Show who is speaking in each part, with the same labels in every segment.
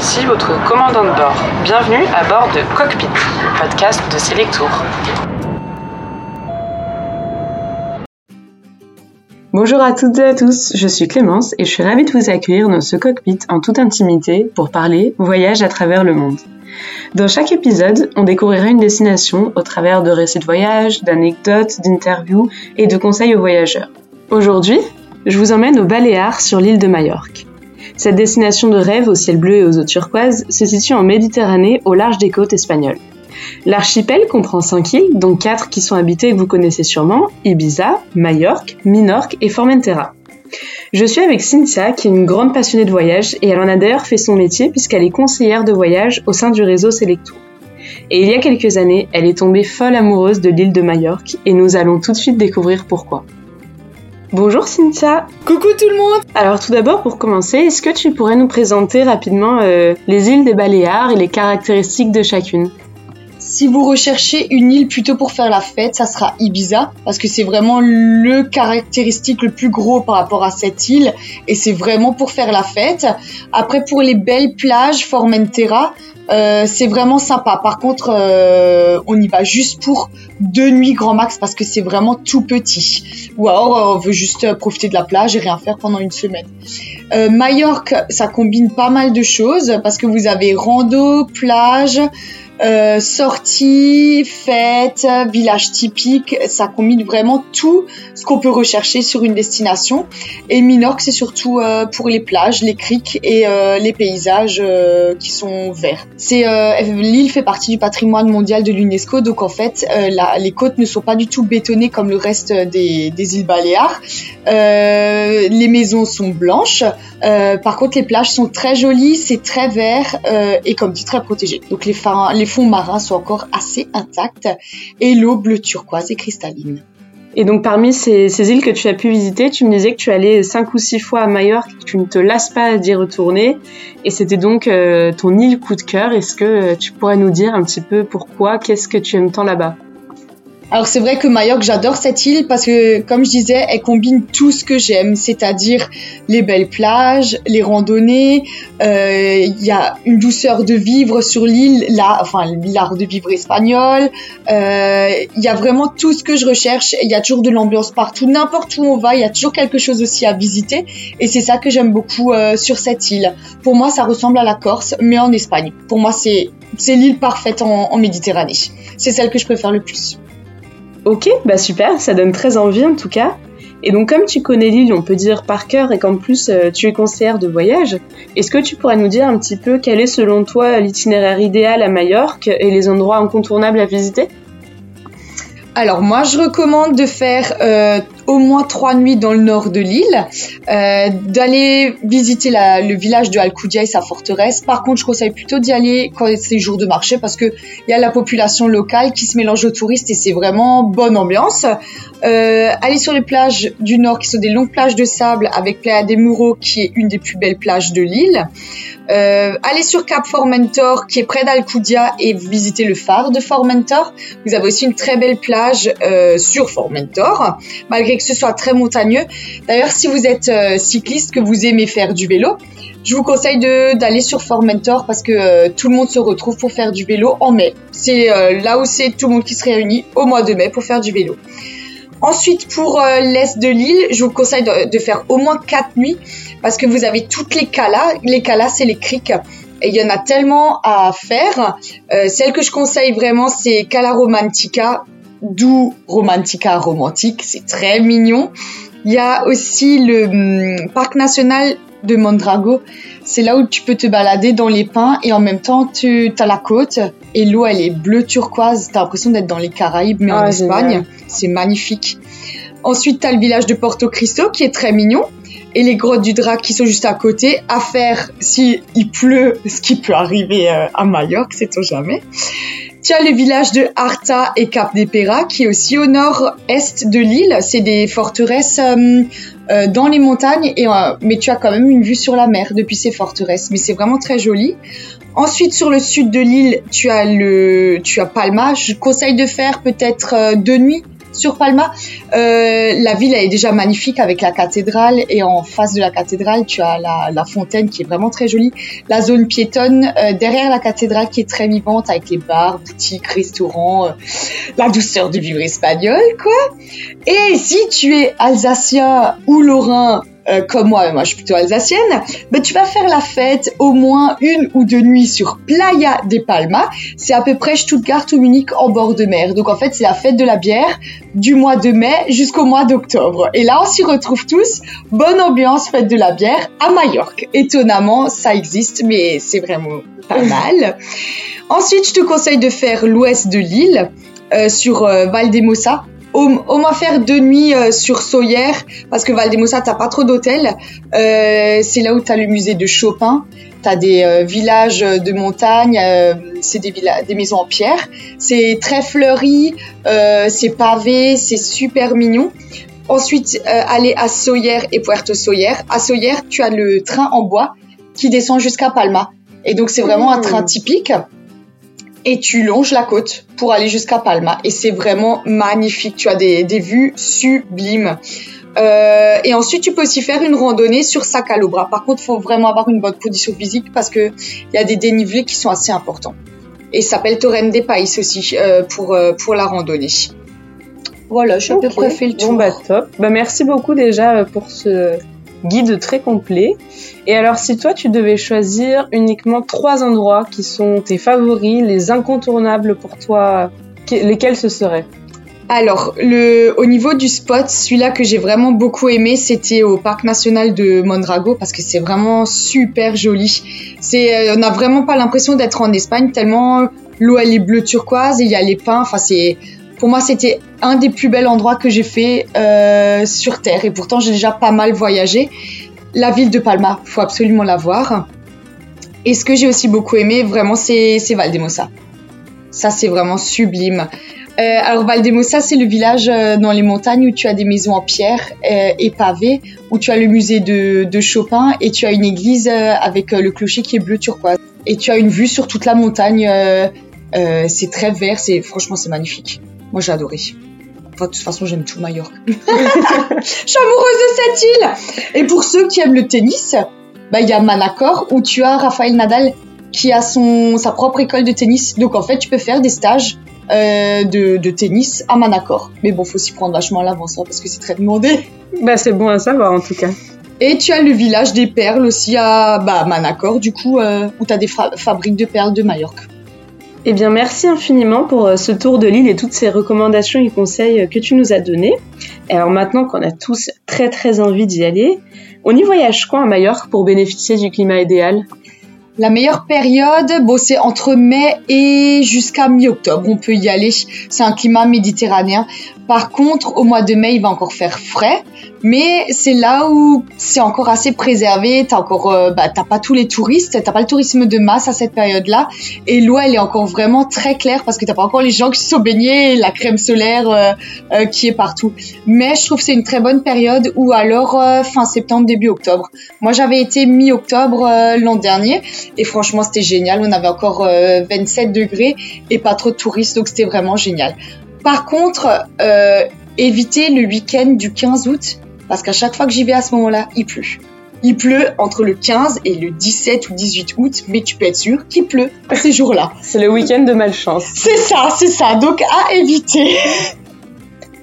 Speaker 1: ici votre commandant de bord. Bienvenue à bord de Cockpit, podcast de Selectour. Bonjour à toutes et à tous, je suis Clémence et je suis ravie de vous accueillir dans ce cockpit en toute intimité pour parler voyage à travers le monde. Dans chaque épisode, on découvrira une destination au travers de récits de voyage, d'anecdotes, d'interviews et de conseils aux voyageurs. Aujourd'hui, je vous emmène aux Baléares sur l'île de Majorque. Cette destination de rêve au ciel bleu et aux eaux turquoises se situe en Méditerranée au large des côtes espagnoles. L'archipel comprend 5 îles, dont 4 qui sont habitées et que vous connaissez sûrement, Ibiza, Majorque, Minorque et Formentera. Je suis avec Cynthia, qui est une grande passionnée de voyage, et elle en a d'ailleurs fait son métier puisqu'elle est conseillère de voyage au sein du réseau Selectour. Et il y a quelques années, elle est tombée folle amoureuse de l'île de Majorque, et nous allons tout de suite découvrir pourquoi. Bonjour Cynthia.
Speaker 2: Coucou tout le monde.
Speaker 1: Alors tout d'abord pour commencer, est-ce que tu pourrais nous présenter rapidement euh, les îles des Baléares et les caractéristiques de chacune?
Speaker 2: Si vous recherchez une île plutôt pour faire la fête, ça sera Ibiza parce que c'est vraiment le caractéristique le plus gros par rapport à cette île et c'est vraiment pour faire la fête. Après pour les belles plages, Formentera, euh, c'est vraiment sympa. Par contre, euh, on y va juste pour deux nuits grand max parce que c'est vraiment tout petit. Ou alors on veut juste profiter de la plage et rien faire pendant une semaine. Euh, Majorque, ça combine pas mal de choses parce que vous avez rando, plage, euh, sortie, fête, village typique, ça combine vraiment tout ce qu'on peut rechercher sur une destination. Et Minorque, c'est surtout euh, pour les plages, les criques et euh, les paysages euh, qui sont verts. C'est l'île fait partie du patrimoine mondial de l'UNESCO, donc en fait, les côtes ne sont pas du tout bétonnées comme le reste des, des îles Baléares. les maisons sont blanches. par contre, les plages sont très jolies, c'est très vert et comme dit très protégé. Donc les, les fonds marins sont encore assez intacts et l'eau bleu turquoise et cristalline.
Speaker 1: Et donc parmi ces, îles que tu as pu visiter, tu me disais que tu allais cinq ou six fois à Majorque, que tu ne te lasses pas d'y retourner, et c'était donc euh, ton île coup de cœur. Est-ce que euh, tu pourrais nous dire un petit peu pourquoi, qu'est-ce que tu aimes tant là-bas?
Speaker 2: Alors c'est vrai que Majorque, j'adore cette île parce que, comme je disais, elle combine tout ce que j'aime, c'est-à-dire les belles plages, les randonnées. Euh, il y a une douceur de vivre sur l'île, là, enfin l'art de vivre espagnol. Euh, il y a vraiment tout ce que je recherche. Il y a toujours de l'ambiance partout, n'importe où on va, il y a toujours quelque chose aussi à visiter. Et c'est ça que j'aime beaucoup euh, sur cette île. Pour moi, ça ressemble à la Corse, mais en Espagne. Pour moi, c'est c'est l'île parfaite en, en Méditerranée. C'est celle que je préfère le plus.
Speaker 1: Ok, bah super, ça donne très envie en tout cas. Et donc comme tu connais l'île, on peut dire par cœur, et qu'en plus euh, tu es conseillère de voyage, est-ce que tu pourrais nous dire un petit peu quel est selon toi l'itinéraire idéal à Majorque et les endroits incontournables à visiter?
Speaker 2: Alors moi je recommande de faire euh, au moins trois nuits dans le nord de l'île, euh, d'aller visiter le village de Alcudia et sa forteresse. Par contre je conseille plutôt d'y aller quand c'est jour de marché parce que il y a la population locale qui se mélange aux touristes et c'est vraiment bonne ambiance. Euh, aller sur les plages du nord qui sont des longues plages de sable avec Playa des Mureaux qui est une des plus belles plages de l'île. Euh, allez sur Cap Formentor qui est près d'Alcudia et visitez le phare de Formentor. Vous avez aussi une très belle plage euh, sur Formentor, malgré que ce soit très montagneux. D'ailleurs, si vous êtes euh, cycliste, que vous aimez faire du vélo, je vous conseille d'aller sur Formentor parce que euh, tout le monde se retrouve pour faire du vélo en mai. C'est euh, là où c'est tout le monde qui se réunit au mois de mai pour faire du vélo. Ensuite, pour l'est de l'île, je vous conseille de, faire au moins 4 nuits parce que vous avez toutes les calas. Les calas, c'est les criques. Et il y en a tellement à faire. Celle que je conseille vraiment, c'est Cala Romantica, d'où Romantica romantique. C'est très mignon. Il y a aussi le hum, parc national de Mondrago. C'est là où tu peux te balader dans les pins et en même temps tu as la côte et l'eau elle est bleu turquoise. T'as l'impression d'être dans les Caraïbes mais en ah, Espagne. C'est magnifique. Ensuite, tu as le village de Porto Cristo qui est très mignon et les grottes du Drac qui sont juste à côté à faire si il pleut, ce qui peut arriver euh, à Majorque, sait-on jamais. Tu as le village de Arta et Cap des qui est aussi au nord-est de l'île. C'est des forteresses euh, euh, dans les montagnes, et, mais tu as quand même une vue sur la mer depuis ces forteresses. Mais c'est vraiment très joli. Ensuite, sur le sud de l'île, tu as le, tu as Palma. Je conseille de faire peut-être deux nuits Sur Palma, euh, la ville elle est déjà magnifique avec la cathédrale et en face de la cathédrale, tu as la, la fontaine qui est vraiment très jolie. La zone piétonne euh, derrière la cathédrale qui est très vivante avec les bars, boutiques, restaurants, euh, la douceur du vivre espagnol, quoi. Et si tu es alsacien ou lorrain euh, comme moi, moi je suis plutôt alsacienne, ben, tu vas faire la fête au moins une ou deux nuits sur Playa de Palma. C'est à peu près Stuttgart ou Munich en bord de mer. Donc en fait, c'est la fête de la bière du mois de mai jusqu'au mois d'octobre. Et là, on s'y retrouve tous. Bonne ambiance, fête de la bière à Majorque. Étonnamment, ça existe, mais c'est vraiment pas mal. Ensuite, je te conseille de faire l'ouest de l'île. Euh, sur euh, Valdemosa au, moins faire deux nuits euh, sur Sawyer parce que Valdemosa t'as pas trop d'hôtels. Euh, c'est là où t'as le musée de Chopin. T'as des euh, villages de montagne, euh, c'est des, des maisons en pierre. C'est très fleuri, c'est pavé, c'est super mignon. Ensuite, aller à Sawyer et Puerto Sawyer. À Sawyer, tu as le train en bois qui descend jusqu'à Palma. Et donc c'est vraiment un train typique et tu longes la côte pour aller jusqu'à Palma. Et c'est vraiment magnifique. Tu as des, des vues sublimes. Euh, et ensuite, tu peux aussi faire une randonnée sur Sacalobra. Par contre, il faut vraiment avoir une bonne condition physique parce que il y a des dénivelés qui sont assez importants. Et ça s'appelle Torrent des Pays aussi euh, pour euh, pour la randonnée. Voilà, je okay. à peu près fait le tour.
Speaker 1: Bon bah top. Bah merci beaucoup déjà euh, pour ce guide très complet. Et alors, si toi, tu devais choisir uniquement trois endroits qui sont tes favoris, les incontournables pour toi, lesquels ce seraient?
Speaker 2: Alors, le, au niveau du spot, celui-là que j'ai vraiment beaucoup aimé, c'était au parc national de Mondrago parce que c'est vraiment super joli. C'est, euh, on n'a vraiment pas l'impression d'être en Espagne tellement l'eau elle est bleu turquoise et il y a les pins. Enfin, c'est, pour moi, c'était un des plus bels endroits que j'ai fait euh, sur Terre. Et pourtant, j'ai déjà pas mal voyagé. La ville de Palma, faut absolument la voir. Et ce que j'ai aussi beaucoup aimé, vraiment, c'est Valdemosa. Ça, c'est vraiment sublime. Euh, alors Valdemosa, c'est le village euh, dans les montagnes où tu as des maisons en pierre et pavées, où tu as le musée de, de Chopin et tu as une église avec le clocher qui est bleu turquoise. Et tu as une vue sur toute la montagne. c'est très vert, franchement c'est magnifique. Moi j'ai adoré. Enfin, de toute façon, j'aime tout Majorque. Je suis amoureuse de cette île. Et pour ceux qui aiment le tennis, bah il y a Manacor où tu as Raphaël Nadal qui a son sa propre école de tennis. Donc en fait, tu peux faire des stages euh, de, de, tennis à Manacor. Mais bon, faut s'y prendre vachement à l'avance hein, parce que c'est très demandé.
Speaker 1: Bah c'est bon à savoir en tout cas.
Speaker 2: Et tu as le village des perles aussi à bah, Manacor, du coup, euh, où tu as des fabriques de perles de Majorque.
Speaker 1: Eh bien, merci infiniment pour euh, ce tour de l'île et toutes ces recommandations et conseils que tu nous as donnés. Alors maintenant qu'on a tous très très envie d'y aller, on y voyage quoi à Majorque pour bénéficier du climat idéal?
Speaker 2: La meilleure période, bon, c'est entre mai et jusqu'à mi-octobre. On peut y aller. C'est un climat méditerranéen. Par contre, au mois de mai, il va encore faire frais, mais c'est là où c'est encore assez préservé. T'as encore, euh, bah, t'as pas tous les touristes, t'as pas le tourisme de masse à cette période-là, et l'eau elle est encore vraiment très claire parce que t'as pas encore les gens qui sont baignés, la crème solaire euh, euh, qui est partout. Mais je trouve que c'est une très bonne période ou alors fin septembre début octobre. Moi j'avais été mi-octobre l'an dernier et franchement c'était génial. On avait encore 27 degrés et pas trop de touristes donc c'était vraiment génial. Par contre, euh, évitez le week-end du 15 août, parce qu'à chaque fois que j'y vais à ce moment-là, il pleut. Il pleut entre le 15 et le 17 ou 18 août, mais tu peux être sûr qu'il pleut ces jours-là.
Speaker 1: C'est le week-end de malchance.
Speaker 2: C'est ça, c'est ça. Donc à éviter.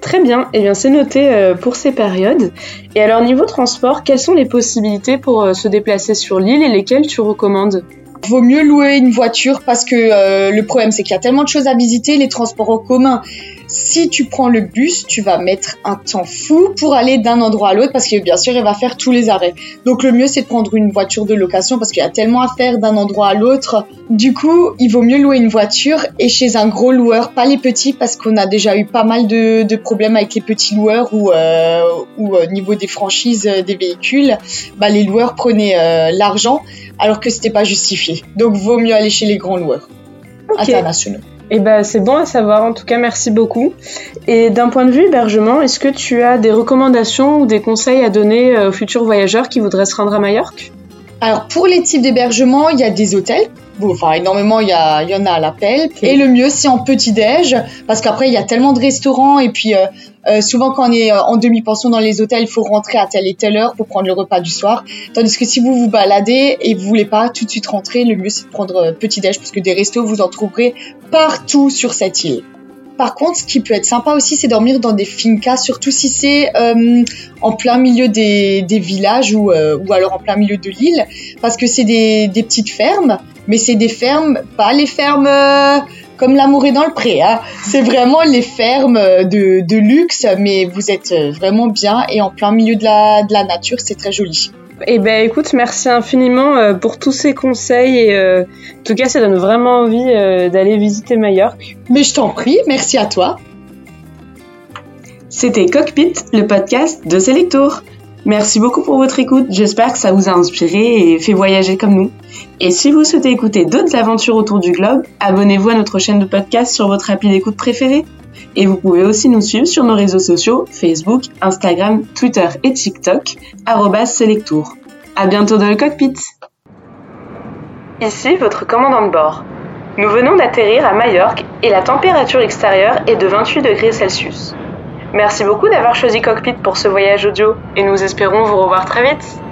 Speaker 1: Très bien, eh bien c'est noté euh, pour ces périodes. Et alors niveau transport, quelles sont les possibilités pour euh, se déplacer sur l'île et lesquelles tu recommandes?
Speaker 2: Vaut mieux louer une voiture parce que euh, le problème c'est qu'il y a tellement de choses à visiter, les transports en commun. Si tu prends le bus, tu vas mettre un temps fou pour aller d'un endroit à l'autre parce que bien sûr, il va faire tous les arrêts. Donc le mieux c'est de prendre une voiture de location parce qu'il y a tellement à faire d'un endroit à l'autre. Du coup, il vaut mieux louer une voiture et chez un gros loueur, pas les petits parce qu'on a déjà eu pas mal de, de problèmes avec les petits loueurs ou euh, ou au niveau des franchises des véhicules, bah les loueurs prenaient euh, l'argent alors que c'était pas justifié. Donc vaut mieux aller chez les grands loueurs internationaux.
Speaker 1: Eh ben c'est bon à savoir. En tout cas, merci beaucoup. Et d'un point de vue hébergement, est-ce que tu as des recommandations ou des conseils à donner euh, aux futurs voyageurs qui voudraient se rendre à Majorque?
Speaker 2: Alors pour les types d'hébergement, il y a des hôtels Bon, enfin, énormément, il y, a, il y en a à l'appel. Et le mieux, c'est en petit-déj, parce qu'après, il y a tellement de restaurants, et puis euh, euh, souvent, quand on est euh, en demi-pension dans les hôtels, il faut rentrer à telle et telle heure pour prendre le repas du soir. Tandis que si vous vous baladez et vous voulez pas tout de suite rentrer, le mieux, c'est de prendre petit-déj, parce que des restos, vous en trouverez partout sur cette île. Par contre, ce qui peut être sympa aussi, c'est dormir dans des fincas, surtout si c'est euh, en plein milieu des, des villages ou, euh, ou alors en plein milieu de l'île, parce que c'est des, des petites fermes, mais c'est des fermes, pas les fermes euh, comme l'amour est dans le pré, hein. c'est vraiment les fermes de, de luxe, mais vous êtes vraiment bien et en plein milieu de la, de la nature, c'est très joli.
Speaker 1: Eh ben écoute, merci infiniment euh, pour tous ces conseils et euh, en tout cas ça donne vraiment envie euh, d'aller visiter Majorque.
Speaker 2: Mais je t'en prie, merci à toi.
Speaker 1: C'était Cockpit, le podcast de Selectour. Merci beaucoup pour votre écoute, j'espère que ça vous a inspiré et fait voyager comme nous. Et si vous souhaitez écouter d'autres aventures autour du globe, abonnez-vous à notre chaîne de podcast sur votre appli d'écoute préférée. Et vous pouvez aussi nous suivre sur nos réseaux sociaux Facebook, Instagram, Twitter et TikTok, Selectour. À bientôt dans le cockpit. Ici votre commandant de bord. Nous venons d'atterrir à Majorque et la température extérieure est de 28 degrés Celsius. Merci beaucoup d'avoir choisi Cockpit pour ce voyage audio et nous espérons vous revoir très vite.